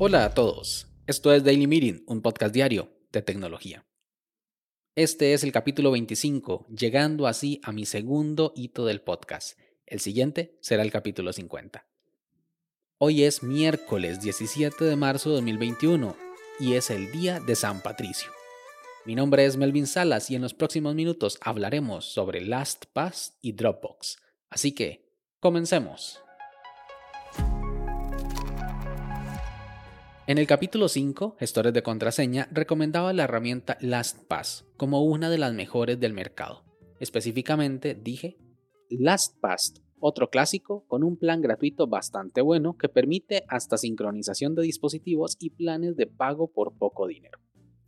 Hola a todos, esto es Daily Meeting, un podcast diario de tecnología. Este es el capítulo 25, llegando así a mi segundo hito del podcast. El siguiente será el capítulo 50. Hoy es miércoles 17 de marzo de 2021 y es el día de San Patricio. Mi nombre es Melvin Salas y en los próximos minutos hablaremos sobre LastPass y Dropbox. Así que, comencemos. En el capítulo 5, Gestores de Contraseña, recomendaba la herramienta LastPass como una de las mejores del mercado. Específicamente dije LastPass, otro clásico con un plan gratuito bastante bueno que permite hasta sincronización de dispositivos y planes de pago por poco dinero.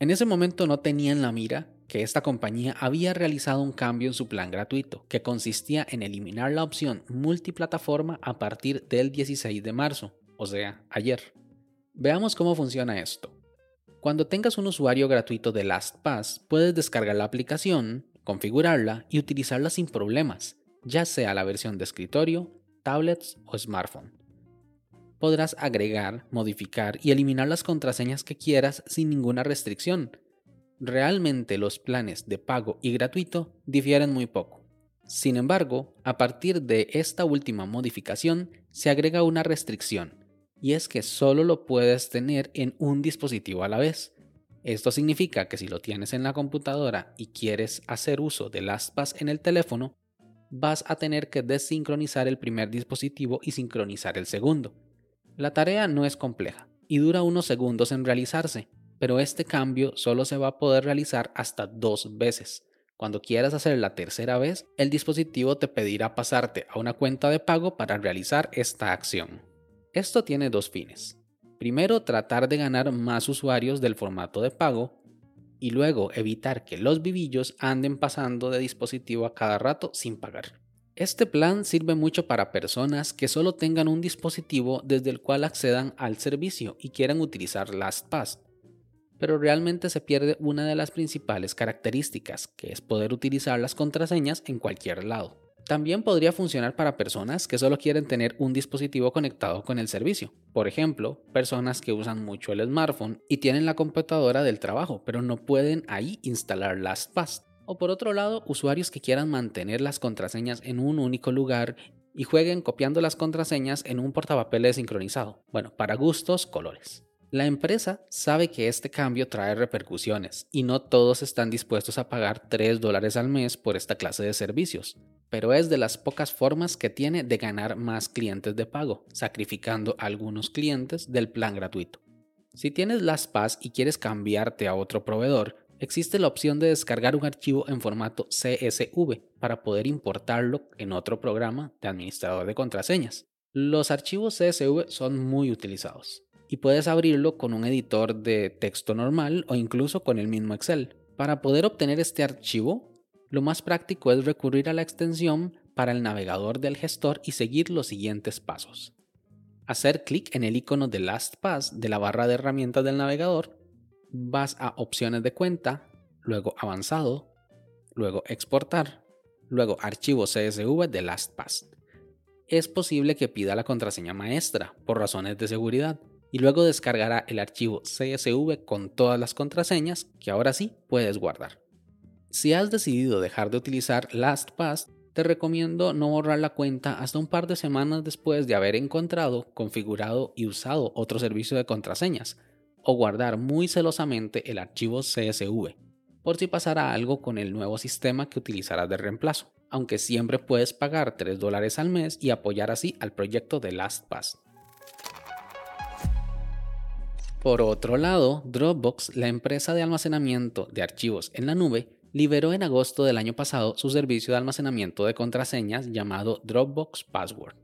En ese momento no tenía en la mira que esta compañía había realizado un cambio en su plan gratuito, que consistía en eliminar la opción multiplataforma a partir del 16 de marzo, o sea, ayer. Veamos cómo funciona esto. Cuando tengas un usuario gratuito de LastPass, puedes descargar la aplicación, configurarla y utilizarla sin problemas, ya sea la versión de escritorio, tablets o smartphone podrás agregar, modificar y eliminar las contraseñas que quieras sin ninguna restricción. Realmente los planes de pago y gratuito difieren muy poco. Sin embargo, a partir de esta última modificación se agrega una restricción, y es que solo lo puedes tener en un dispositivo a la vez. Esto significa que si lo tienes en la computadora y quieres hacer uso de LastPass en el teléfono, vas a tener que desincronizar el primer dispositivo y sincronizar el segundo. La tarea no es compleja y dura unos segundos en realizarse, pero este cambio solo se va a poder realizar hasta dos veces. Cuando quieras hacer la tercera vez, el dispositivo te pedirá pasarte a una cuenta de pago para realizar esta acción. Esto tiene dos fines. Primero, tratar de ganar más usuarios del formato de pago y luego evitar que los vivillos anden pasando de dispositivo a cada rato sin pagar. Este plan sirve mucho para personas que solo tengan un dispositivo desde el cual accedan al servicio y quieran utilizar LastPass, pero realmente se pierde una de las principales características, que es poder utilizar las contraseñas en cualquier lado. También podría funcionar para personas que solo quieren tener un dispositivo conectado con el servicio. Por ejemplo, personas que usan mucho el smartphone y tienen la computadora del trabajo, pero no pueden ahí instalar LastPass. O por otro lado, usuarios que quieran mantener las contraseñas en un único lugar y jueguen copiando las contraseñas en un portapapeles sincronizado. Bueno, para gustos, colores. La empresa sabe que este cambio trae repercusiones y no todos están dispuestos a pagar 3 dólares al mes por esta clase de servicios, pero es de las pocas formas que tiene de ganar más clientes de pago, sacrificando a algunos clientes del plan gratuito. Si tienes las PAS y quieres cambiarte a otro proveedor, existe la opción de descargar un archivo en formato CSV para poder importarlo en otro programa de administrador de contraseñas. Los archivos CSV son muy utilizados y puedes abrirlo con un editor de texto normal o incluso con el mismo Excel. Para poder obtener este archivo, lo más práctico es recurrir a la extensión para el navegador del gestor y seguir los siguientes pasos. Hacer clic en el icono de LastPass de la barra de herramientas del navegador vas a opciones de cuenta, luego avanzado, luego exportar, luego archivo CSV de LastPass. Es posible que pida la contraseña maestra por razones de seguridad y luego descargará el archivo CSV con todas las contraseñas que ahora sí puedes guardar. Si has decidido dejar de utilizar LastPass, te recomiendo no borrar la cuenta hasta un par de semanas después de haber encontrado, configurado y usado otro servicio de contraseñas, o guardar muy celosamente el archivo CSV, por si pasara algo con el nuevo sistema que utilizarás de reemplazo, aunque siempre puedes pagar 3 dólares al mes y apoyar así al proyecto de LastPass. Por otro lado, Dropbox, la empresa de almacenamiento de archivos en la nube, liberó en agosto del año pasado su servicio de almacenamiento de contraseñas llamado Dropbox Password,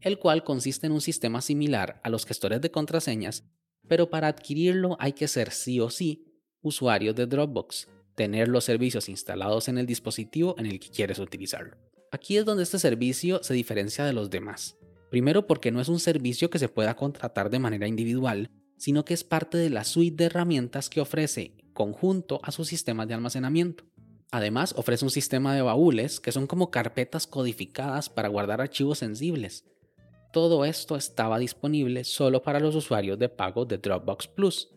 el cual consiste en un sistema similar a los gestores de contraseñas pero para adquirirlo hay que ser sí o sí usuario de Dropbox, tener los servicios instalados en el dispositivo en el que quieres utilizarlo. Aquí es donde este servicio se diferencia de los demás. Primero porque no es un servicio que se pueda contratar de manera individual, sino que es parte de la suite de herramientas que ofrece conjunto a sus sistemas de almacenamiento. Además, ofrece un sistema de baúles que son como carpetas codificadas para guardar archivos sensibles. Todo esto estaba disponible solo para los usuarios de pago de Dropbox Plus,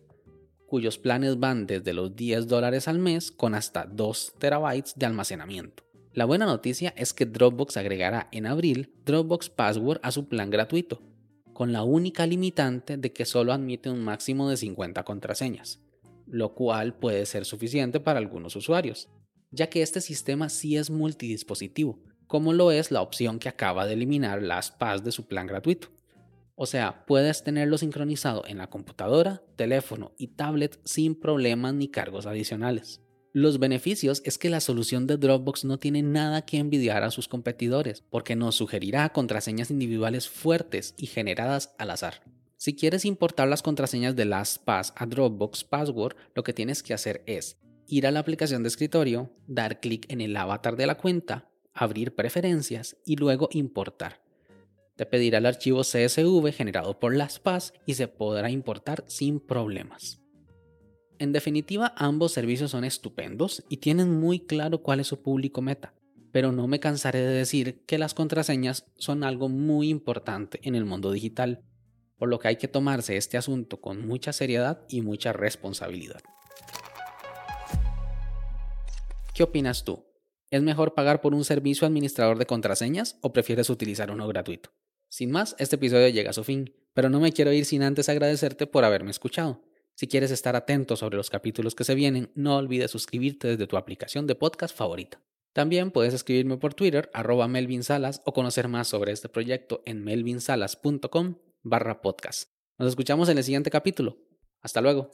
cuyos planes van desde los 10 dólares al mes con hasta 2 terabytes de almacenamiento. La buena noticia es que Dropbox agregará en abril Dropbox Password a su plan gratuito, con la única limitante de que solo admite un máximo de 50 contraseñas, lo cual puede ser suficiente para algunos usuarios, ya que este sistema sí es multidispositivo, como lo es la opción que acaba de eliminar LastPass de su plan gratuito. O sea, puedes tenerlo sincronizado en la computadora, teléfono y tablet sin problemas ni cargos adicionales. Los beneficios es que la solución de Dropbox no tiene nada que envidiar a sus competidores, porque nos sugerirá contraseñas individuales fuertes y generadas al azar. Si quieres importar las contraseñas de LastPass a Dropbox Password, lo que tienes que hacer es ir a la aplicación de escritorio, dar clic en el avatar de la cuenta, abrir preferencias y luego importar. Te pedirá el archivo CSV generado por LastPass y se podrá importar sin problemas. En definitiva, ambos servicios son estupendos y tienen muy claro cuál es su público meta, pero no me cansaré de decir que las contraseñas son algo muy importante en el mundo digital, por lo que hay que tomarse este asunto con mucha seriedad y mucha responsabilidad. ¿Qué opinas tú? ¿Es mejor pagar por un servicio administrador de contraseñas o prefieres utilizar uno gratuito? Sin más, este episodio llega a su fin, pero no me quiero ir sin antes agradecerte por haberme escuchado. Si quieres estar atento sobre los capítulos que se vienen, no olvides suscribirte desde tu aplicación de podcast favorita. También puedes escribirme por Twitter, arroba Melvin Salas, o conocer más sobre este proyecto en melvinsalas.com barra podcast. Nos escuchamos en el siguiente capítulo. Hasta luego.